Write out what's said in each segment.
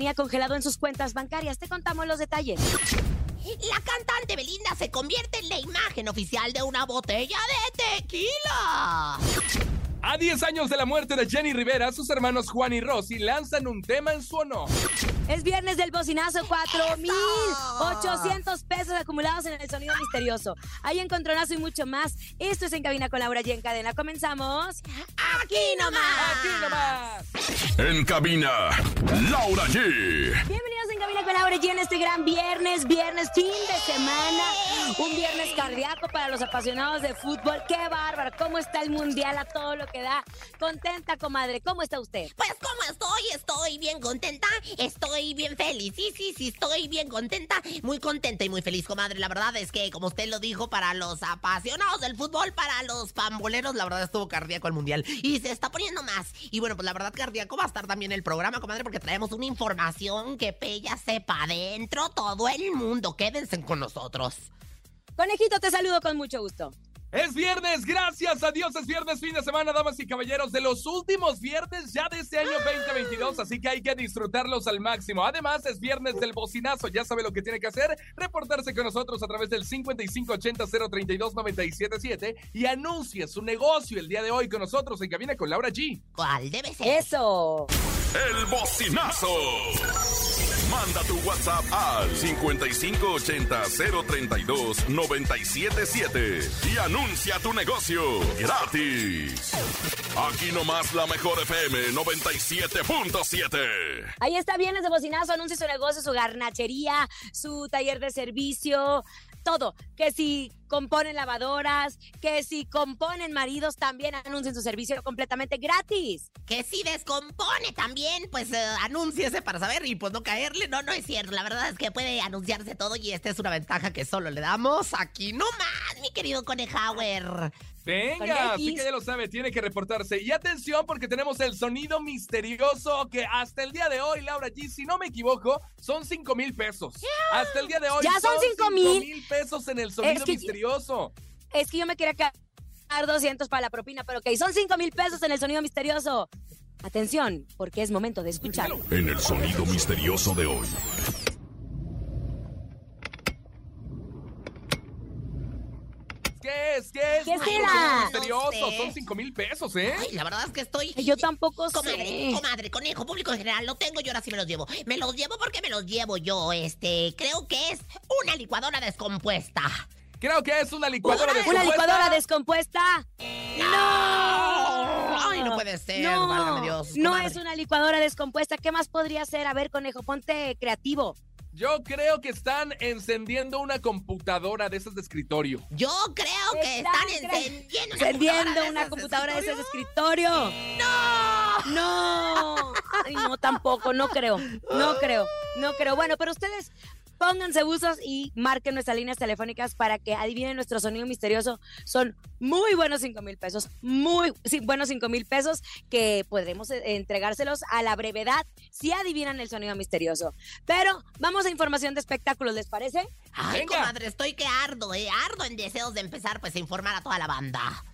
tenía congelado en sus cuentas bancarias. Te contamos los detalles. La cantante Belinda se convierte en la imagen oficial de una botella de tequila. A 10 años de la muerte de Jenny Rivera, sus hermanos Juan y Rosy lanzan un tema en su honor. Es viernes del bocinazo, 4,800 pesos acumulados en el sonido misterioso. Hay encontronazo y mucho más. Esto es En Cabina con Laura y en Cadena. Comenzamos. Aquí nomás. Aquí nomás. En cabina, Laura G. Bienvenidos y en este gran viernes, viernes, fin de semana. Un viernes cardíaco para los apasionados de fútbol. ¡Qué bárbaro! ¿Cómo está el mundial a todo lo que da? Contenta, comadre. ¿Cómo está usted? Pues como estoy, estoy bien contenta, estoy bien feliz, sí, sí, sí, estoy bien contenta, muy contenta y muy feliz, comadre. La verdad es que, como usted lo dijo, para los apasionados del fútbol, para los pamboleros, la verdad estuvo cardíaco el mundial y se está poniendo más. Y bueno, pues la verdad cardíaco va a estar también el programa, comadre, porque traemos una información que pella sepa adentro todo el mundo. Quédense con nosotros. Conejito, te saludo con mucho gusto. Es viernes, gracias a Dios, es viernes, fin de semana, damas y caballeros, de los últimos viernes ya de este año 2022, así que hay que disfrutarlos al máximo. Además, es viernes del bocinazo, ya sabe lo que tiene que hacer, reportarse con nosotros a través del 5580-032-977 y anuncie su negocio el día de hoy con nosotros en Cabina con Laura G. ¿Cuál debe ser? Eso. El bocinazo. Manda tu WhatsApp al 5580-032-977 y anuncia tu negocio gratis. Aquí nomás la mejor FM 97.7. Ahí está Viernes de Bocinazo, anuncia su negocio, su garnachería, su taller de servicio, todo. Que si componen lavadoras, que si componen maridos, también anuncien su servicio completamente gratis. Que si descompone también, pues eh, anúnciese para saber y pues no caerle. No, no es cierto. La verdad es que puede anunciarse todo y esta es una ventaja que solo le damos aquí nomás, mi querido Conejauer. Venga, así que ya lo sabe, tiene que reportarse. Y atención porque tenemos el sonido misterioso que hasta el día de hoy, Laura G, si no me equivoco, son 5 mil pesos. Hasta el día de hoy Ya son cinco cinco mil. mil pesos en el sonido Es que- misterioso. Es que yo me quería quedar 200 para la propina, pero ok, son 5 mil pesos en el sonido misterioso. Atención, porque es momento de escuchar. En el sonido misterioso de hoy. ¿Qué es? ¿Qué es? ¿Qué será? misterioso? No sé. Son 5 mil pesos, ¿eh? Ay, la verdad es que estoy. Yo tampoco Comadre, sé. comadre, conejo, público en general, lo tengo y ahora sí me los llevo. Me los llevo porque me los llevo yo, este, creo que es una licuadora descompuesta. Creo que es una licuadora de ¿Una licuadora descompuesta? ¡No! Ay, no puede ser, No, Dios, no es una licuadora descompuesta. ¿Qué más podría ser? A ver, conejo, ponte creativo. Yo creo que están encendiendo una computadora de esas de escritorio. Yo creo que Están encendiendo una computadora de esas de escritorio. ¡No! No, Ay, no, tampoco, no creo, no creo, no creo. Bueno, pero ustedes pónganse buzos y marquen nuestras líneas telefónicas para que adivinen nuestro sonido misterioso. Son muy buenos cinco mil pesos, muy sí, buenos cinco mil pesos que podremos eh, entregárselos a la brevedad si adivinan el sonido misterioso. Pero vamos a información de espectáculos, ¿les parece? Ay, Venga. comadre, estoy que ardo, eh, ardo en deseos de empezar pues a informar a toda la banda.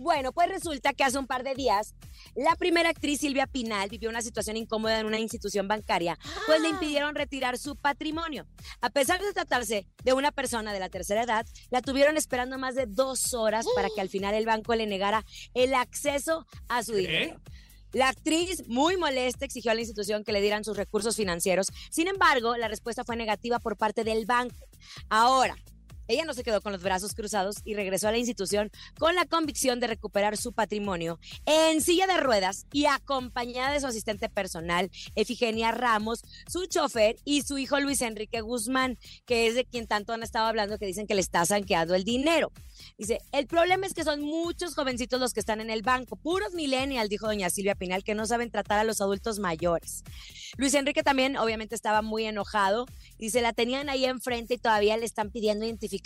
Bueno, pues resulta que hace un par de días la primera actriz Silvia Pinal vivió una situación incómoda en una institución bancaria, pues le impidieron retirar su patrimonio. A pesar de tratarse de una persona de la tercera edad, la tuvieron esperando más de dos horas para que al final el banco le negara el acceso a su dinero. La actriz, muy molesta, exigió a la institución que le dieran sus recursos financieros. Sin embargo, la respuesta fue negativa por parte del banco. Ahora, ella no se quedó con los brazos cruzados y regresó a la institución con la convicción de recuperar su patrimonio en silla de ruedas y acompañada de su asistente personal, Efigenia Ramos, su chofer y su hijo Luis Enrique Guzmán, que es de quien tanto han estado hablando que dicen que le está sanqueando el dinero. Dice, el problema es que son muchos jovencitos los que están en el banco, puros millennials, dijo doña Silvia Pinal, que no saben tratar a los adultos mayores. Luis Enrique también obviamente estaba muy enojado y se la tenían ahí enfrente y todavía le están pidiendo identificación,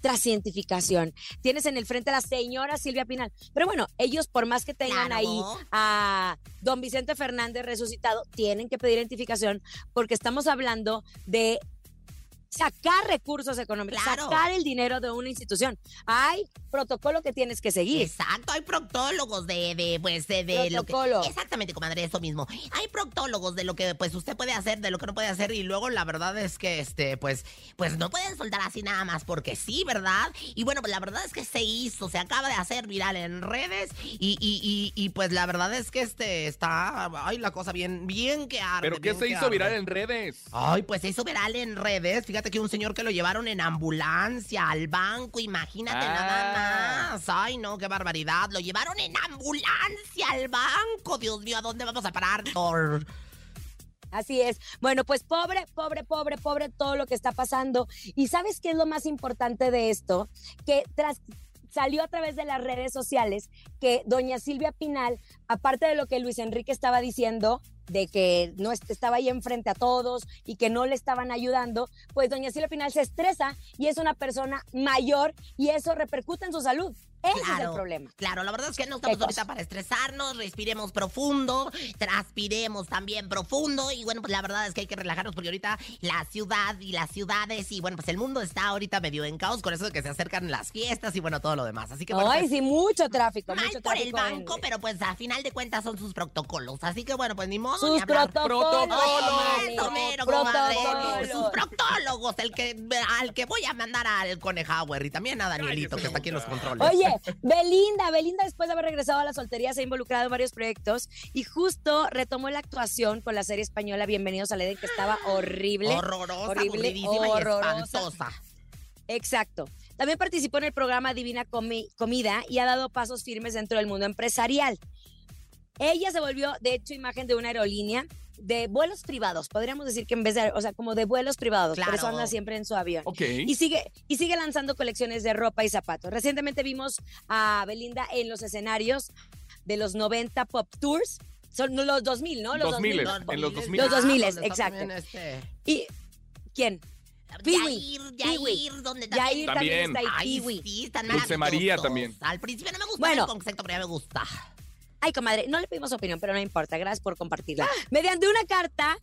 tras identificación. Tienes en el frente a la señora Silvia Pinal. Pero bueno, ellos por más que tengan Claro. ahí a don Vicente Fernández resucitado, tienen que pedir identificación porque estamos hablando de sacar recursos económicos, Claro. sacar el dinero de una institución. Hay protocolo que tienes que seguir. Exacto, hay proctólogos de, de pues, de, de lo que... Protocolo. Exactamente, comadre, eso mismo. Hay proctólogos de lo que, pues, usted puede hacer, de lo que no puede hacer, y luego la verdad es que, este, pues, pues no pueden soltar así nada más, porque sí, ¿verdad? Y bueno, pues la verdad es que se hizo, se acaba de hacer viral en redes, y, y, y, y, pues la verdad es que, este, está, ay, la cosa bien, bien que arde. ¿Pero qué se hizo arde. viral en redes? Ay, pues se hizo viral en redes. Fíjate que un señor que lo llevaron en ambulancia al banco, imagínate Ah. nada más. Ay, no, qué barbaridad. Lo llevaron en ambulancia al banco. Dios mío, ¿a dónde vamos a parar? Thor? Así es. Bueno, pues pobre, pobre, pobre, pobre todo lo que está pasando. Y sabes qué es lo más importante de esto? Que tras salió a través de las redes sociales que doña Silvia Pinal, aparte de lo que Luis Enrique estaba diciendo, de que no est- estaba ahí enfrente a todos y que no le estaban ayudando, pues doña Silvia Pinal se estresa y es una persona mayor y eso repercute en su salud. Ese es el Claro. problema. Claro, la verdad es que no estamos ¿Qué ahorita para estresarnos, respiremos profundo, transpiremos también profundo y bueno, pues la verdad es que hay que relajarnos porque ahorita la ciudad y las ciudades y bueno, pues el mundo está ahorita medio en caos con eso de que se acercan las fiestas y bueno, todo lo demás. Así que bueno, Ay, pues, sí, mucho tráfico, mal mucho por el en- banco, pero pues a final de cuentas son sus protocolos. Así que bueno, pues ni modo Sus ni hablar. protocolos. Protocolos. Eso mero, comadre. Protocolos. Sus proctólogos, el que, al que voy a mandar al Conejauer y también a Danielito, que está aquí en los controles. Oye, Belinda, Belinda después de haber regresado a la soltería se ha involucrado en varios proyectos y justo retomó la actuación con la serie española Bienvenidos al Edén que estaba horrible. horrorosa, horrible, aburridísima y horrorosa. espantosa. Exacto. También participó en el programa Divina Comi- Comida y ha dado pasos firmes dentro del mundo empresarial. Ella se volvió, de hecho, imagen de una aerolínea de vuelos privados. Podríamos decir que en vez de, o sea, como de vuelos privados. Por eso Claro. anda siempre en su avión. Ok. Y sigue, y sigue lanzando colecciones de ropa y zapatos. Recientemente vimos a Belinda en los escenarios de los 90 Pop Tours. Son los 2000, ¿no? Los 2000. 2000. En los 2000. Los 2000, donde está exacto. también este, ¿Y quién? Yair. Yair, donde Yair también... también, También. está ahí. Ay, sí, están Dulce María también. Al principio no me gusta Bueno. el concepto, pero ya me gusta. Ay, comadre, no le pedimos opinión, pero no importa. Gracias por compartirla. Mediante una carta,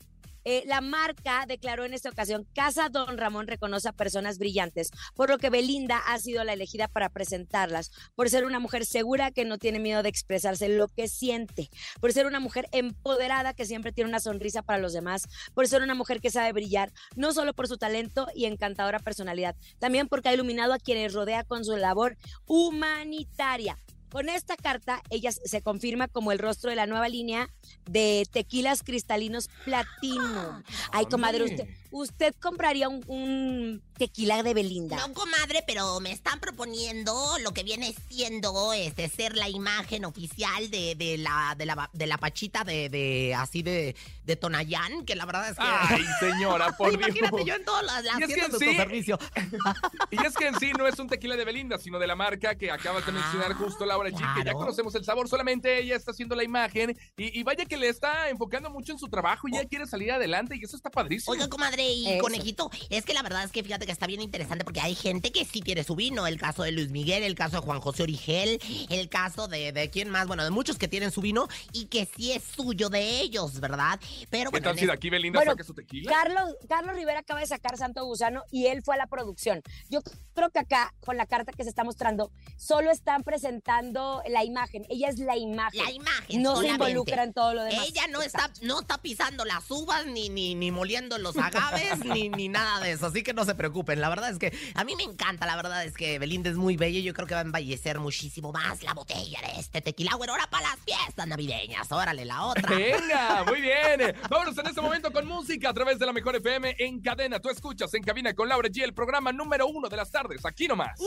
eh, la marca declaró en esta ocasión, Casa Don Ramón reconoce a personas brillantes, por lo que Belinda ha sido la elegida para presentarlas, por ser una mujer segura que no tiene miedo de expresarse lo que siente, por ser una mujer empoderada que siempre tiene una sonrisa para los demás, por ser una mujer que sabe brillar, no solo por su talento y encantadora personalidad, también porque ha iluminado a quienes rodea con su labor humanitaria. Con esta carta, ella se confirma como el rostro de la nueva línea de tequilas cristalinos platino. Ay, comadre, usted, ¿usted compraría un, un tequila de Belinda? No, comadre, pero me están proponiendo lo que viene siendo este ser la imagen oficial de, de la de la de la pachita de, de así de de Tonayán, que la verdad es que Ay, señora, por Dios. Imagínate yo en todas las, las Y es que tiendas de sí. autoservicio. Y es que en sí no es un tequila de Belinda, sino de la marca que acabas de mencionar justo Laura G, que ya Ah, claro. conocemos el sabor, solamente ella está haciendo la imagen y, y vaya que le está enfocando mucho en su trabajo y ella quiere salir adelante y eso está padrísimo. Oiga, comadre y Eso. conejito, es que la verdad es que fíjate que está bien interesante porque hay gente que sí tiene su vino. El caso de Luis Miguel, el caso de Juan José Origel, el caso de, de quién más, bueno, de muchos que tienen su vino y que sí es suyo de ellos, ¿verdad? Pero ¿Qué bueno, tal si de aquí Belinda Bueno, saca su tequila? Carlos, Carlos Rivera acaba de sacar Santo Gusano y él fue a la producción. Yo creo que acá, con la carta que se está mostrando, solo están presentando la imagen. Ella es la imagen. la imagen no se solamente. involucra en todo lo demás. Ella no está, no está pisando las uvas, ni, ni, ni moliendo los agaves, ni, ni nada de eso. Así que no se preocupen. La verdad es que a mí me encanta. La verdad es que Belinda es muy bella. y Yo creo que va a embellecer muchísimo más la botella de este tequila. Bueno, ahora para las fiestas navideñas. Órale, la otra. Venga, muy bien. Vámonos en este momento con música a través de la mejor FM en cadena. Tú escuchas en cabina con Laura G, el programa número uno de las tardes, aquí nomás.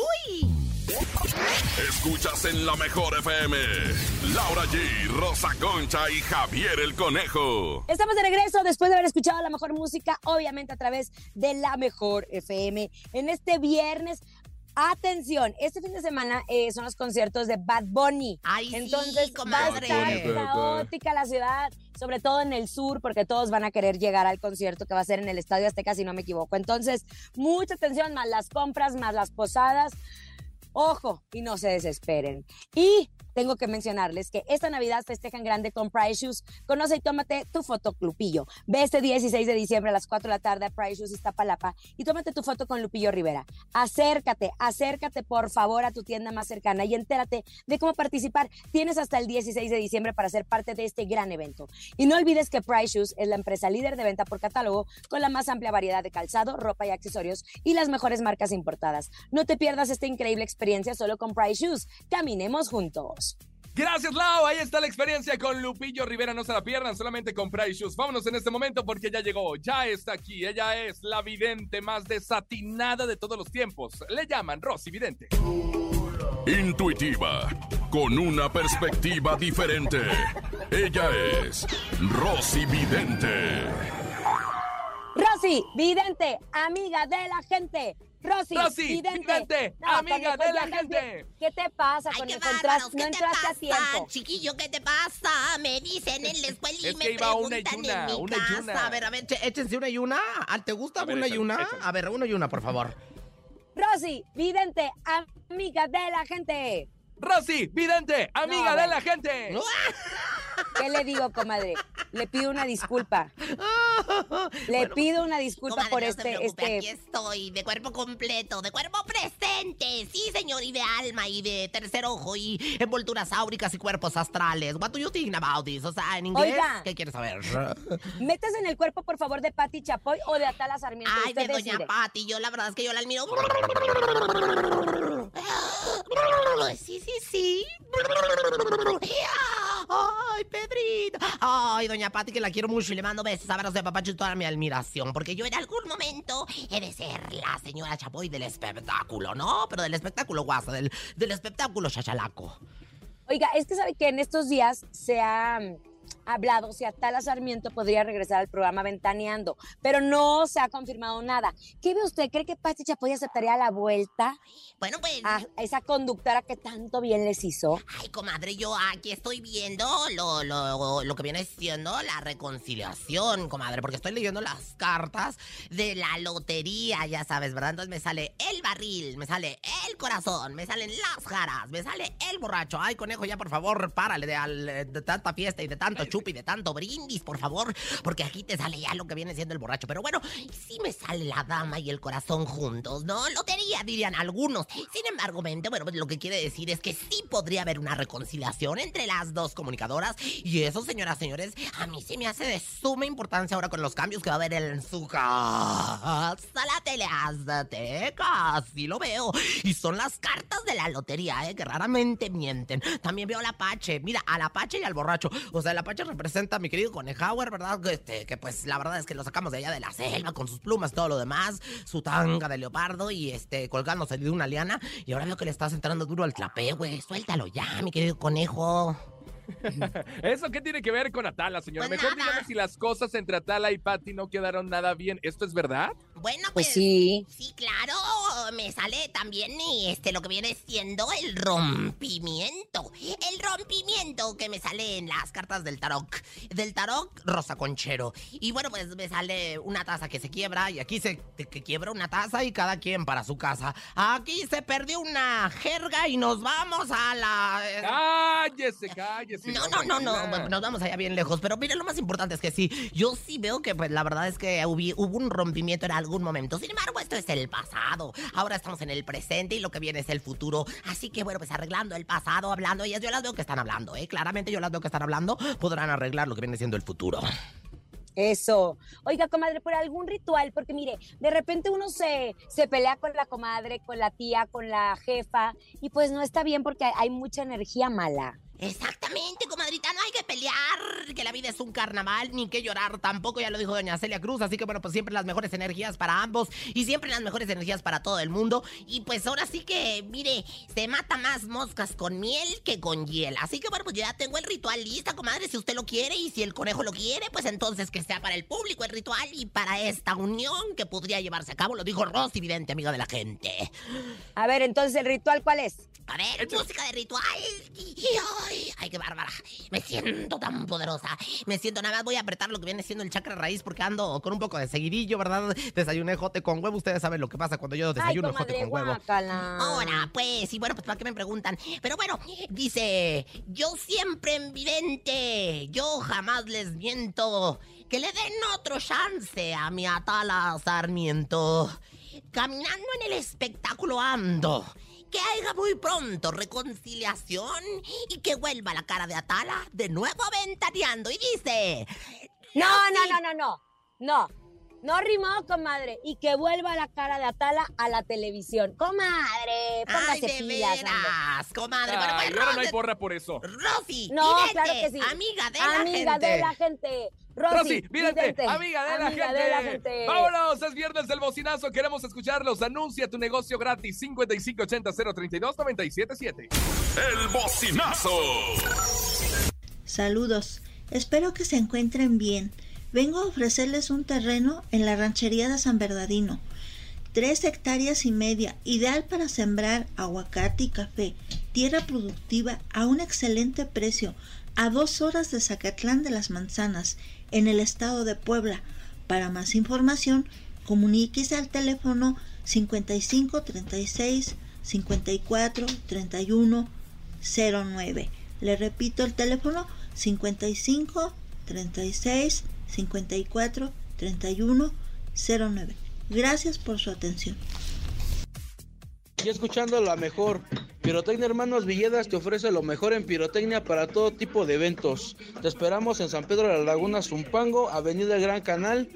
Escuchas en la mejor FM. Laura G, Rosa Concha y Javier el Conejo. Estamos de regreso después de haber escuchado la mejor música, obviamente a través de la mejor FM. En este viernes, atención, este fin de semana eh, son los conciertos de Bad Bunny. Ay, sí, Entonces va a estar caótica la ciudad, sobre todo en el sur, porque todos van a querer llegar al concierto que va a ser en el Estadio Azteca, si no me equivoco. Entonces, mucha atención, más las compras, más las posadas. Ojo, y no se desesperen. Y tengo que mencionarles que esta Navidad festejan grande con Price Shoes. Conoce y tómate tu foto, Lupillo. Ve este 16 de diciembre a las 4 de la tarde a Price Shoes Iztapalapa y tómate tu foto con Lupillo Rivera. Acércate, acércate por favor a tu tienda más cercana y entérate de cómo participar. Tienes hasta el 16 de diciembre para ser parte de este gran evento. Y no olvides que Price Shoes es la empresa líder de venta por catálogo con la más amplia variedad de calzado, ropa y accesorios y las mejores marcas importadas. No te pierdas esta increíble experiencia solo con Price Shoes. Caminemos juntos. Gracias, Lau. Ahí está la experiencia con Lupillo Rivera. No se la pierdan, solamente con Price Shoes. Vámonos en este momento porque ya llegó, ya está aquí. Ella es la vidente más desatinada de todos los tiempos. Le llaman Rosy Vidente. Intuitiva, con una perspectiva diferente. Ella es Rosy Vidente. Rosy, vidente, amiga de la gente. Rosy, Rosy, vidente, vidente, amiga de la gente. ¿Qué te pasa, Ay, qué bárbaros, no ¿qué te entraste a pasa, tiempo. chiquillo? ¿Qué te pasa? Me dicen en la escuela y Es me que iba preguntan una, en mi una casa. A ver, a ver, échense una y una. Ah, ¿Te gusta A ver, una y échale, una? échale. A ver, una y una, por favor. Rosy, vidente, amiga de la gente. Rosy Vidente, amiga No, de la gente. ¿Qué le digo, comadre? Le pido una disculpa. Le Bueno, pido una disculpa Comadre, por no se este, preocupe, este. aquí estoy, de cuerpo completo, de cuerpo presente, sí señor, y de alma, y de tercer ojo, y envolturas áuricas y cuerpos astrales. What do you think about this? O sea, en inglés, Oiga. ¿qué quieres saber? Metes en el cuerpo, por favor, de Pati Chapoy o de Atala Sarmiento. Ay, de Doña. Pati, yo la verdad es que yo la admiro. Sí, sí, sí. Ay, Pedrito. Ay, Doña Pati, que la quiero mucho y le mando besos, abrazos de papacho y toda mi admiración. Porque yo en algún momento he de ser la señora Chapoy del espectáculo, ¿no? Pero del espectáculo guasa, del, del espectáculo chachalaco. Oiga, es que sabe que en estos días se ha hablado si Atala Sarmiento podría regresar al programa Ventaneando, pero no se ha confirmado nada. ¿Qué ve usted? ¿Cree que Pati Chapoy aceptaría la vuelta Bueno, pues. a esa conductora que tanto bien les hizo? Ay, comadre, yo aquí estoy viendo lo, lo, lo que viene siendo la reconciliación, comadre, porque estoy leyendo las cartas de la lotería, ya sabes, ¿verdad? Entonces me sale el barril, me sale el corazón, me salen las jaras, me sale el borracho. Ay, conejo, ya por favor, párale de, al- de tanta fiesta y de chupi de tanto brindis, por favor, porque aquí te sale ya lo que viene siendo el borracho. Pero bueno, sí me sale la dama y el corazón juntos, ¿no? Lotería, dirían algunos. Sin embargo, mente, bueno, lo que quiere decir es que sí podría haber una reconciliación entre las dos comunicadoras. Y eso, señoras, señores, a mí sí me hace de suma importancia ahora con los cambios que va a haber en su casa. La tele azteca, así lo veo. Y son las cartas de la lotería, ¿eh? Que raramente mienten. También veo al Apache. Mira, al Apache y al borracho. O sea, el Apache representa a mi querido Conejauer, ¿verdad? Este, que pues la verdad es que lo sacamos de allá de la selva con sus plumas, todo lo demás, su tanga de leopardo y este, colgándose de una liana. Y ahora veo que le estás entrando duro al trapé, güey. Suéltalo ya, mi querido conejo. ¿Eso qué tiene que ver con Atala, señora? Pues Mejor dígame si las cosas entre Atala y Patty no quedaron nada bien. ¿Esto es verdad? Bueno, Pues pues. sí. Sí, claro, me sale también este lo que viene siendo el rompimiento. El rompimiento que me sale en las cartas del tarot. Del tarot rosa conchero. Y bueno, pues me sale una taza que se quiebra y aquí se que quiebra una taza y cada quien para su casa. Aquí se perdió una jerga y nos vamos a la eh, Cállese, no, no, no, no, tranquila. nos vamos allá bien lejos. Pero mira, lo más importante es que sí, yo sí veo que pues la verdad es que hubi- hubo un rompimiento en algún momento. Sin embargo, esto es el pasado. Ahora estamos en el presente y lo que viene es el futuro. Así que bueno, pues arreglando el pasado, hablando, ellas yo las veo que están hablando, ¿eh? Claramente yo las veo que están hablando, podrán arreglar lo que viene siendo el futuro. Eso. Oiga, comadre, por algún ritual, porque mire, de repente uno se, se pelea con la comadre, con la tía, con la jefa, y pues no está bien porque hay mucha energía mala. Exactamente, comadrita, no hay que pelear, que la vida es un carnaval, ni que llorar tampoco, ya lo dijo doña Celia Cruz, así que bueno, pues siempre las mejores energías para ambos y siempre las mejores energías para todo el mundo. Y pues ahora sí que, mire, se mata más moscas con miel que con hiel. Así que bueno, pues yo ya tengo el ritual lista, comadre, si usted lo quiere y si el conejo lo quiere, pues entonces que sea para el público el ritual y para esta unión que podría llevarse a cabo, lo dijo Rosy Vidente, amiga de la gente. A ver, entonces, ¿el ritual cuál es? A ver, música de ritual. Ay, ay, qué bárbara. Me siento tan poderosa. Me siento, nada más voy a apretar lo que viene siendo el chakra raíz porque ando con un poco de seguidillo, ¿verdad? Desayuné jote con huevo. Ustedes saben lo que pasa cuando yo Ay, desayuno jote comadre, con huevo. guácala. Ahora, pues, y bueno, pues para qué me preguntan. Pero bueno, dice, yo siempre en vidente, yo jamás les miento. Que le den otro chance a mi Atala Sarmiento. Caminando en el espectáculo ando. Que haya muy pronto reconciliación y que vuelva la cara de Atala de nuevo aventaneando. Y dice, No, no, no, no, no. No. No rimó, comadre. Y que vuelva la cara de Atala a la televisión. Comadre, ay, póngase de pilas, hombre. veras, comadre. Bueno, Ay, pues, ahora no hay porra por eso. Rosy, No, vidente, claro que sí. amiga de la Amiga gente. de la gente. Rosy, Rosy, vidente, amiga, de, la amiga gente. de la gente. Vámonos, es viernes del bocinazo, queremos escucharlos. Anuncia tu negocio gratis 5580 032 977. El bocinazo. Saludos, espero que se encuentren bien. Vengo a ofrecerles un terreno en la ranchería de San Bernardino. Tres hectáreas y media, ideal para sembrar aguacate y café. Tierra productiva a un excelente precio, a dos horas de Zacatlán de las Manzanas, en el estado de Puebla. Para más información, comuníquese al teléfono 55 36 54 31 09. Le repito el teléfono 55 36 54 31 09. Gracias por su atención. Y escuchando la mejor. Pirotecnia Hermanos Villedas te ofrece lo mejor en pirotecnia para todo tipo de eventos. Te esperamos en San Pedro de la Laguna, Zumpango, Avenida Gran Canal,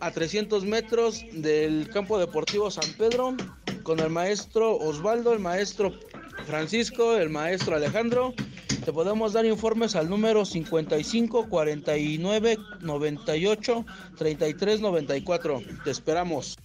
a 300 metros del campo deportivo San Pedro, con el maestro Osvaldo, el maestro Francisco, el maestro Alejandro. Te podemos dar informes al número 55 49 98 33 94. Te esperamos.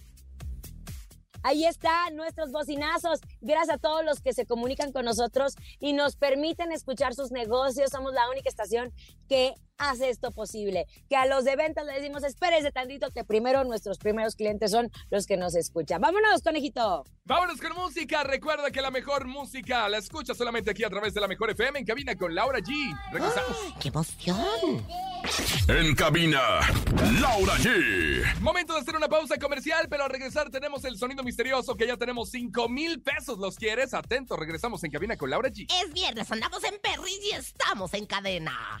Ahí están nuestros bocinazos. Gracias a todos los que se comunican con nosotros y nos permiten escuchar sus negocios. Somos la única estación que hace esto posible. Que a los de ventas le decimos, espérese tantito, que primero nuestros primeros clientes son los que nos escuchan. Vámonos, conejito. Vámonos con música. Recuerda que la mejor música la escuchas solamente aquí a través de la mejor FM en cabina con Laura G. Regresamos. ¡Qué emoción! En cabina, Laura G. Momento de hacer una pausa comercial, pero al regresar tenemos el sonido misterioso que ya tenemos 5 mil pesos. ¿Los quieres? Atento, regresamos en cabina con Laura G. Es viernes, andamos en Perris y estamos en cadena.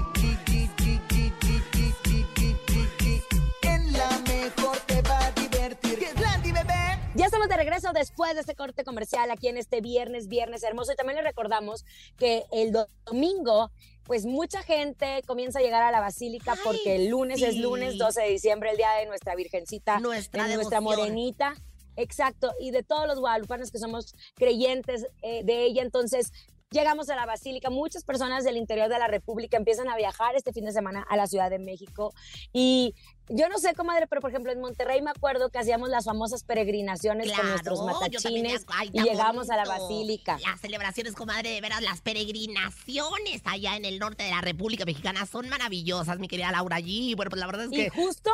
regreso después de este corte comercial aquí en este viernes, viernes hermoso. Y también les recordamos que el do- domingo, pues mucha gente comienza a llegar a la basílica Ay, porque el lunes es lunes 12 de diciembre, el día de nuestra Virgencita, Nuestra de nuestra morenita. Exacto, y de todos los guadalupanos que somos creyentes eh, de ella, entonces llegamos a la Basílica. Muchas personas del interior de la República empiezan a viajar este fin de semana a la Ciudad de México. Y yo no sé, comadre, pero por ejemplo en Monterrey me acuerdo que hacíamos las famosas peregrinaciones con nuestros matachines ay, y llegamos a la. Basílica. Las celebraciones, comadre, de veras, las peregrinaciones allá en el norte de la República Mexicana son maravillosas, mi querida Laura G. Bueno, pues la verdad es Y que justo,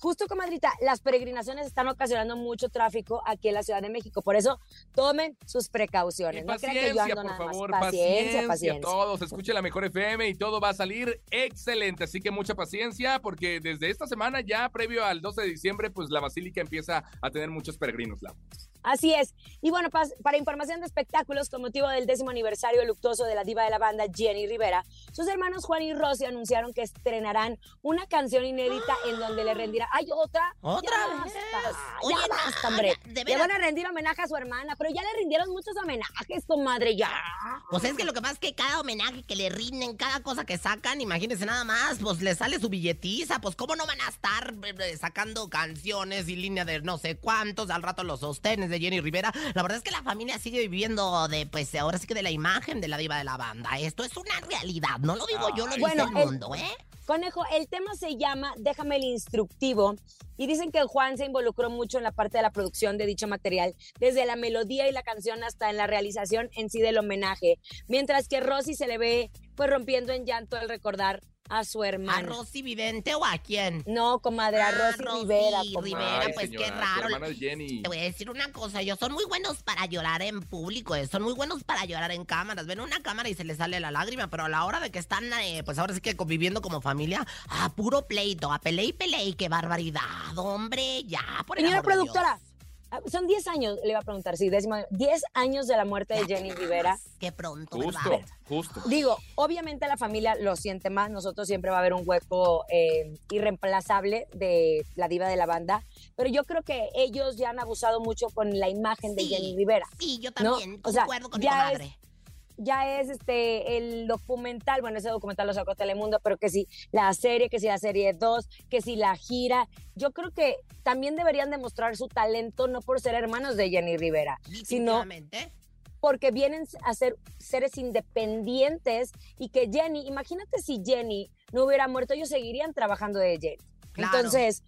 justo, comadrita, las peregrinaciones están ocasionando mucho tráfico aquí en la Ciudad de México. Por eso tomen sus precauciones. Y no crean que yo ando por nada más. favor, Paciencia, paciencia, paciencia. todos, escuche la mejor FM y todo va a salir excelente, así que mucha paciencia porque desde esta semana ya previo al 12 de diciembre, pues la Basílica empieza a tener muchos peregrinos. Lau. Así es. Y bueno, para información de espectáculos, con motivo del décimo aniversario luctuoso de la diva de la banda, Jenny Rivera, sus hermanos Juan y Rosy anunciaron que estrenarán una canción inédita en donde le rendirá. ¡Ay, otra! ¿Otra Ya vez? basta, Oye, ya basta, hombre. Le van a rendir homenaje a su hermana, pero ya le rindieron muchos homenajes, comadre, ya. Pues es que lo que pasa es que cada homenaje que le rinden, cada cosa que sacan, imagínense nada más, pues le sale su billetiza, pues cómo no van a estar eh, eh, sacando canciones y línea de no sé cuántos, al rato los sostenes de Jenny Rivera. La verdad es que la familia sigue viviendo de, pues ahora sí que de la imagen de la diva de la banda. Esto es una realidad, no lo digo yo, lo dice Bueno, el- mundo, ¿eh? Conejo, el tema se llama Déjame el instructivo y dicen que Juan se involucró mucho en la parte de la producción de dicho material, desde la melodía y la canción hasta en la realización en sí del homenaje, mientras que Rosy se le ve pues rompiendo en llanto al recordar a su ¿A hermana. Rosy Vidente o a quién? No, comadre, a Ah, Rosy, Rosy Rivera. comadre. Rivera. Ay, pues, qué señora, raro. hermana Jenny. Te voy a decir una cosa, ellos son muy buenos para llorar en público, eh, son muy buenos para llorar en cámaras. Ven una cámara y se les sale la lágrima, pero a la hora de que están, eh, pues ahora sí que conviviendo como familia, a puro pleito, a pelea y pelea, y qué barbaridad, hombre, ya, por Señora productora, Dios. Ah, son 10 años, le iba a preguntar, sí, décimo, 10 años de la muerte de Jenny Rivera. Qué pronto, Justo, ¿verdad? justo. Digo, obviamente la familia lo siente más, nosotros siempre va a haber un hueco eh, irreemplazable de la diva de la banda, pero yo creo que ellos ya han abusado mucho con la imagen de. Jenny Rivera. Sí, yo No, también o sea, concuerdo con mi ya comadre. Ya es este el documental, bueno, ese documental lo sacó Telemundo, pero que si la serie, que si la serie 2, que si la gira, yo creo que también deberían demostrar su talento no por ser hermanos de Jenny Rivera, sino porque vienen a ser seres independientes y que Jenny, imagínate si Jenny no hubiera muerto, ellos seguirían trabajando de Jenny. Claro. Entonces,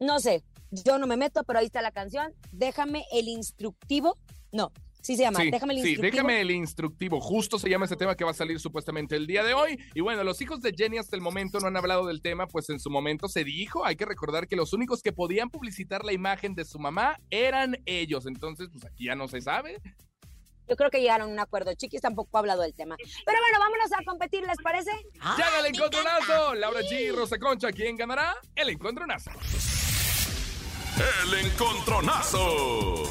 no sé, yo no me meto, pero ahí está la canción. Déjame el instructivo. No, sí se llama. Sí, déjame el sí, instructivo. déjame el instructivo. Justo se llama ese tema que va a salir supuestamente el día de hoy. Y bueno, los hijos de Jenny hasta el momento no han hablado del tema, pues en su momento se dijo, hay que recordar que los únicos que podían publicitar la imagen de su mamá eran ellos. Entonces, pues aquí ya no se sabe. Yo creo que llegaron a un acuerdo. Chiquis tampoco ha hablado del tema. Pero bueno, vámonos a competir, ¿les parece? ¡Ay, ¡Llega el me encanta! encontronazo! Laura G, Rosa Concha, ¿quién ganará? El encontronazo. El encontronazo.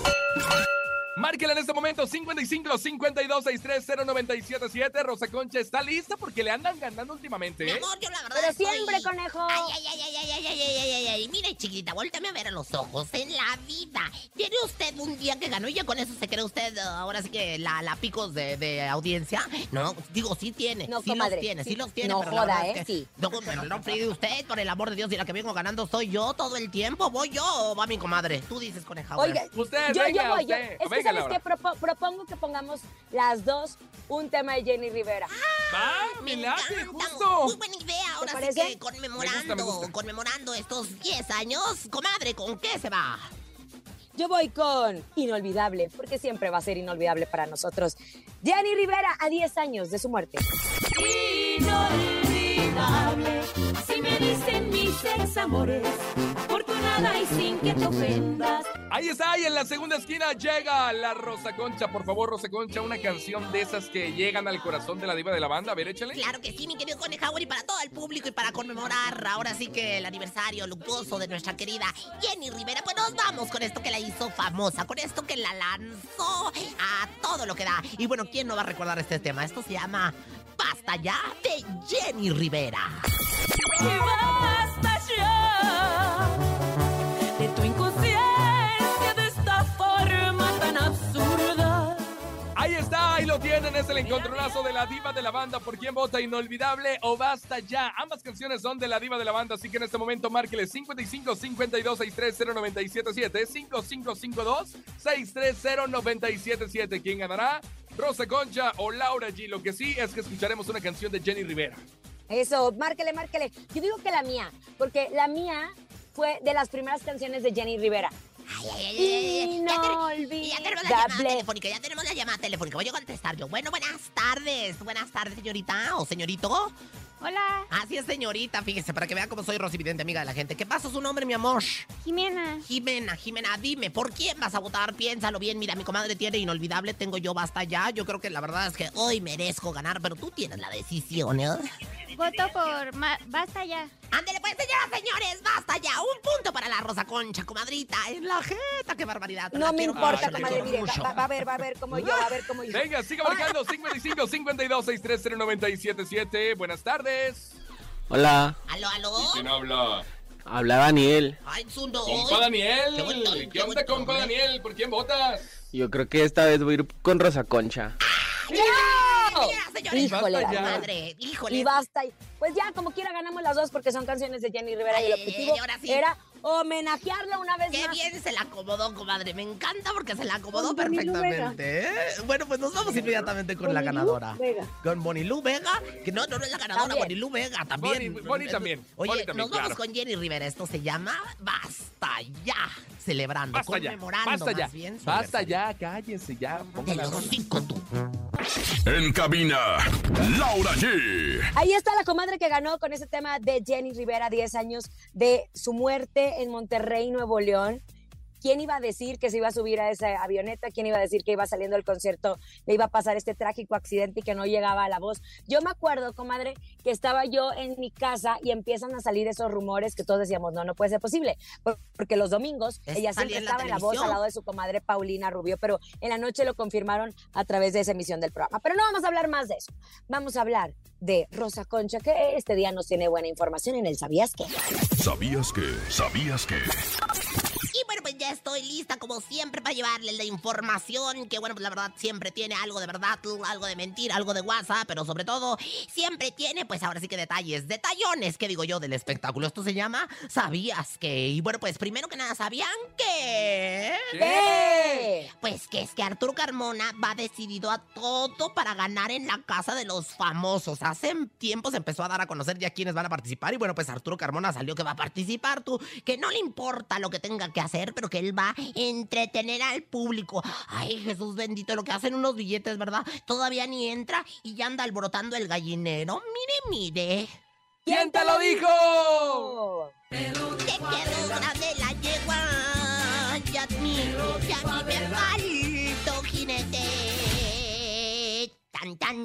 Márquela en este momento 55 52 63 0977. Rosa Concha está lista porque le andan ganando últimamente, Mi ¿eh? amor, yo la verdad Pero estoy- siempre, conejo. Ay, ay, ay, ay, ay, ay, ay, ay, ay, ay. Mire, chiquitita, vuéltame a ver a los ojos. En la vida, ¿tiene usted un día que ganó y ya con eso se cree usted, uh, ahora sí que la, la picos de, de audiencia? No, digo, sí tiene. No, sí comadre, los tiene, sí, sí. los tiene. No pero la joda, verdad es ¿eh? que- Sí. No, pero no fríe usted, por el amor de Dios, y la que vengo ganando soy yo todo el tiempo. ¿Voy yo o va mi comadre? Tú dices, coneja. Oiga, Usted, yo, yo venga, voy, yo. usted. Es que, ¿sabes qué? Propo- propongo que pongamos las dos un tema de Jenny Rivera. Va, me late, encanta, justo. Muy buena idea. Ahora sí parece? que conmemorando, Me gusta, me gusta. conmemorando estos 10 años. Comadre, ¿con qué se va? Yo voy con Inolvidable, porque siempre va a ser inolvidable para nosotros. Jenny Rivera, a 10 años de su muerte. inolvidable. Así me dicen mis ex amores, afortunada y sin que te ofendas. Ahí está, ahí en la segunda esquina llega la Rosa Concha. Por favor, Rosa Concha, una canción de esas que llegan al corazón de la diva de la banda. A ver, échale. Claro que sí, mi querido Coneja y para todo el público y para conmemorar ahora sí que el aniversario luctuoso de nuestra querida Jenny Rivera, pues nos vamos con esto que la hizo famosa, con esto que la lanzó a todo lo que da. Y bueno, ¿quién no va a recordar este tema? Esto se llama Basta ya de Jenny Rivera. Y basta ya encontronazo de la diva de la banda. ¿Por quién vota? ¿Inolvidable o Basta Ya? Ambas canciones son de la diva de la banda, así que en este momento márquele 55 52 630 977 5552 630 977 ¿Quién ganará? Rosa Concha o Laura G. Lo que sí es que escucharemos una canción de Jenny Rivera. Eso, márquele, márquele. Yo digo que la mía, porque la mía fue de las primeras canciones de Jenny Rivera. Ay, ay, ay, ay, ay. Ya ten- Ya tenemos la llamada Inolvidable. telefónica, ya tenemos la llamada telefónica. Voy a contestar yo. Bueno, buenas tardes. Buenas tardes, señorita o señorito. Hola, Así es, señorita. Fíjese, para que vean cómo soy Rosy Vidente, amiga de la gente. ¿Qué pasa su nombre, mi amor? Jimena. Jimena, Jimena, dime, ¿por quién vas a votar? Piénsalo bien. Mira, mi comadre tiene inolvidable, tengo yo basta ya. Yo creo que la verdad es que hoy merezco ganar, pero tú tienes la decisión, ¿eh? Voto por ma- Basta ya. Ándele pues, señoras, señores, basta ya. Un punto para la Rosa Concha, comadrita. En la jeta, qué barbaridad. No me quiero importa, comadre, mire, va, va a ver, va a ver como yo, va a ver como yo. Venga, siga marcando 55 52 630 977 Buenas tardes. Hola, ¿Aló, aló? ¿Quién habla? habla Daniel. Ay, Zundo. Compa Daniel. Qué bonito, ¿Qué qué onda, bonito, compa hombre. Daniel? ¿Por quién votas? Yo creo que esta vez voy a ir con Rosa Concha. Mira, señores, Híjole, ya. madre, híjole. Y basta. Pues ya, como quiera, ganamos las dos porque son canciones de Jenny Rivera y el Ay, objetivo ahora sí. era homenajearla una vez Qué más. bien se la acomodó, comadre. Me encanta porque se la acomodó Con perfectamente. ¿eh? Bueno, pues nos vamos inmediatamente con la Bonnie Lu ganadora. Vega. Con Bonilú Vega. Que no, no, no es la ganadora. Bonilú Vega también. Bonnie- Bonnie también, Oye, también, nos vamos claro. con Jenny Rivera. Esto se llama Basta Ya. Celebrando, Basta ya. conmemorando Basta ya. bien Basta ya, cállense ya. Cinco tú. En cabina, Laura G. Ahí está la comadre que ganó con ese tema de Jenny Rivera, 10 años de su muerte en Monterrey, Nuevo León. ¿Quién iba a decir que se iba a subir a esa avioneta? ¿Quién iba a decir que iba saliendo del concierto, le iba a pasar este trágico accidente y que no llegaba a la voz? Yo me acuerdo, comadre, que estaba yo en mi casa y empiezan a salir esos rumores que todos decíamos, no, no puede ser posible, por- porque los domingos Es- ella siempre en la estaba en la voz al lado de su comadre Paulina Rubio, pero en la noche lo confirmaron a través de esa emisión del programa. Pero no vamos a hablar más de eso. Vamos a hablar de Rosa Concha, que este día nos tiene buena información en el ¿Sabías qué? ¿Sabías que? ¿Sabías que? Bueno, pues ya estoy lista como siempre para llevarles la información que bueno, pues la verdad siempre tiene algo de verdad, algo de mentira, algo de WhatsApp, pero sobre todo siempre tiene pues ahora sí que detalles, detallones, que digo yo, del espectáculo. Esto se llama ¿Sabías que? Y bueno, pues primero que nada, ¿sabían que? ¿Qué? Pues que es que Arturo Carmona va decidido a todo para ganar en la casa de los famosos. Hace tiempo se empezó a dar a conocer ya quiénes van a participar y bueno, pues Arturo Carmona salió que va a participar tú, que no le importa lo que tenga que hacer, pero que él va a entretener al público. Ay, Jesús bendito, lo que hacen unos billetes, ¿verdad? Todavía ni entra y ya anda alborotando el gallinero. Mire, mire. ¿Quién te lo dijo? Te quedó grande la yegua. Ya ni, ya ni me falto jinete. Tan, tan.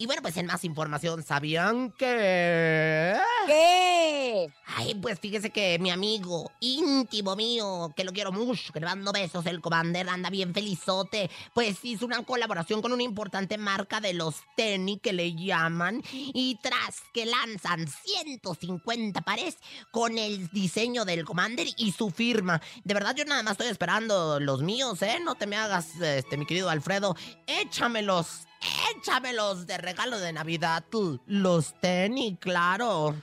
Y bueno, pues en más información, ¿sabían que...? ¿Qué? Ay, pues fíjese que mi amigo íntimo mío, que lo quiero mucho, que le mando besos, el Commander anda bien felizote, pues hizo una colaboración con una importante marca de los tenis que le llaman y tras que lanzan 150 pares con el diseño del Commander y su firma. De verdad yo nada más estoy esperando los míos, ¿eh? No te me hagas, este, mi querido Alfredo, échamelos. Échamelos de regalo de Navidad, tú. Los tenis, claro.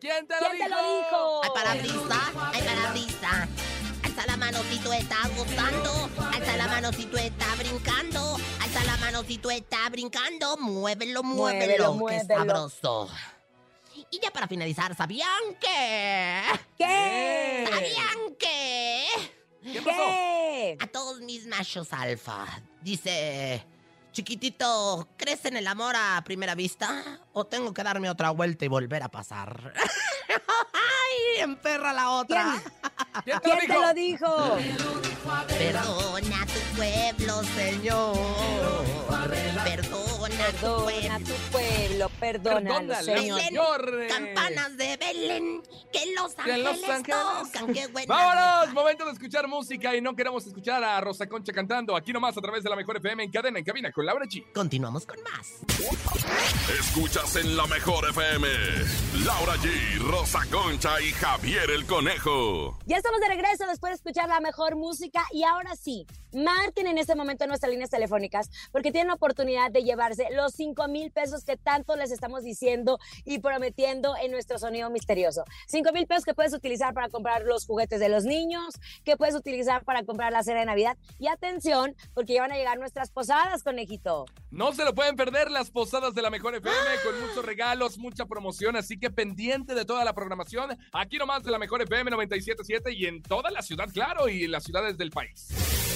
¿Quién te lo ¿Quién dijo? te lo dijo? Ay, parabrisa, ay, parabrisa. Alza la mano si tú estás gustando. Alza la mano si tú estás brincando. Alza la mano si tú estás brincando. Muévelo, muévelo, Muévelo, qué muévelo. sabroso. Y ya para finalizar, ¿sabían que? ¿Qué? ¿Sabían que? ¿Qué pasó? A todos mis machos alfa. Dice, chiquitito, ¿crees en el amor a primera vista? ¿O tengo que darme otra vuelta y volver a pasar? ¡Ay, emperra la otra! ¿Quién te lo ¿Quién te dijo? lo dijo? Perdona a tu pueblo, Señor. Perdona Perdona tu pueblo, perdónalo, Perdónale, Señor. Belén, Señor. campanas de Belén, que los Que ángeles, Los Ángeles. tocan, qué buena. Vámonos, momento de escuchar música y no queremos escuchar a Rosa Concha cantando aquí nomás a través de la mejor FM en cadena en cabina con Laura G. Continuamos con más. Escuchas en la mejor FM. Laura G, Rosa Concha y Javier el Conejo. Ya estamos de regreso después de escuchar la mejor música y ahora sí, Marquen en este momento nuestras líneas telefónicas porque tienen oportunidad de llevarse los 5 mil pesos que tanto les estamos diciendo y prometiendo en nuestro sonido misterioso. 5 mil pesos que puedes utilizar para comprar los juguetes de los niños, que puedes utilizar para comprar la cena de Navidad. Y atención, porque ya van a llegar nuestras posadas, conejito. No se lo pueden perder las posadas de la Mejor FM con muchos regalos, mucha promoción, así que pendiente de toda la programación, aquí nomás de la Mejor FM 977 y en toda la ciudad, claro, y en las ciudades del país.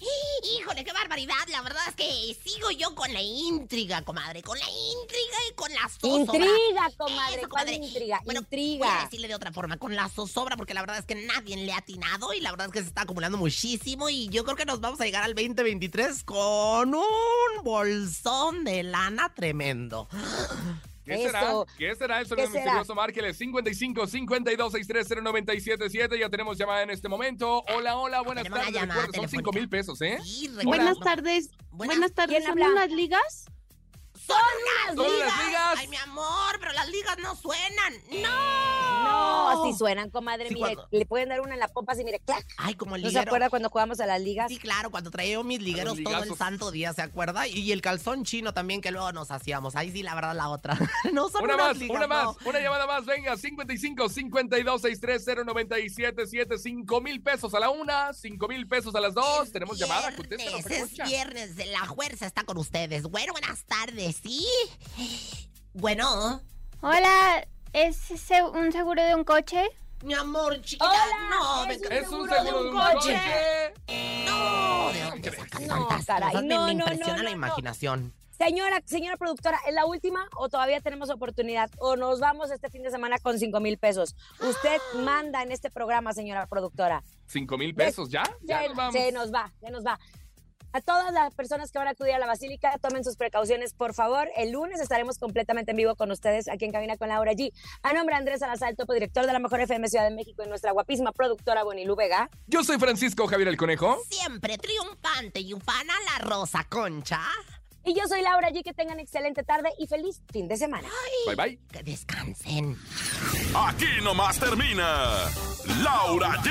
Híjole, qué barbaridad. La verdad es que sigo yo con la intriga, comadre. Con la intriga y con la zozobra. Intriga, comadre. Eso, ¿Cuál comadre. intriga? Bueno, intriga. Voy a decirle de otra forma, con la zozobra, porque la verdad es que nadie le ha atinado y la verdad es que se está acumulando muchísimo y yo creo que nos vamos a llegar al 2023 con un bolsón de lana tremendo. ¿Qué Eso. será? ¿Qué será el sonido misterioso? Márqueles 55 52 630 977. Ya tenemos llamada en este momento. Hola, hola, buenas tardes. Recuerda, son 5 telefónica. mil pesos, ¿eh? Sí, Buenas tardes. Buenas- Buenas tardes. ¿Quién ¿Son unas ligas? ¡Son ¿Son ligas! ¡Ay, mi amor! Pero las ligas no suenan. ¡No! No, si suenan, comadre, Sí, mire, cuando- le pueden dar una en la pompa así, mire, clac. Ay, como el ¿No se acuerda cuando jugamos a las ligas? Sí, claro, cuando traía yo mis ligueros Los todo el santo día, ¿se acuerda? Y el calzón chino también que luego nos hacíamos. Ahí sí, la verdad, la otra. no son Una más, ligas, una más, una llamada más, venga, 55 52 630 977 5 mil pesos a la una, 5 mil pesos a las dos. Tenemos llamada, contéstenos, Viernes, es escucha. viernes, de la fuerza está con ustedes. Bueno, buenas tardes, ¿sí? Bueno, Hola, ¿es ese un seguro de un coche? mi amor, chiquita, Hola, no, es me un Es un seguro de un coche. coche. No, ¿de dónde sacas No, tantas caray, cosas? Me- no, me, no, impresiona no, la no, no. imaginación. Señora, señora productora, ¿es la última o todavía tenemos oportunidad? ¿O nos vamos este fin de semana con 5 mil pesos? Usted manda en este programa, señora productora. 5 mil pesos, ¿ya? Ya Se, nos vamos. se nos va, se nos va. A todas las personas que van a acudir a la Basílica, tomen sus precauciones, por favor. El lunes estaremos completamente en vivo con ustedes aquí en Cabina con Laura G. A nombre de Andrés Salazar, topo director de la Mejor FM Ciudad de México y nuestra guapísima productora Bonilú Vega. Yo soy Francisco Javier el Conejo. Siempre triunfante y ufana la Rosa Concha. Y yo soy Laura G. Que tengan excelente tarde y feliz fin de semana. Bye bye. Que descansen. Aquí nomás termina Laura G,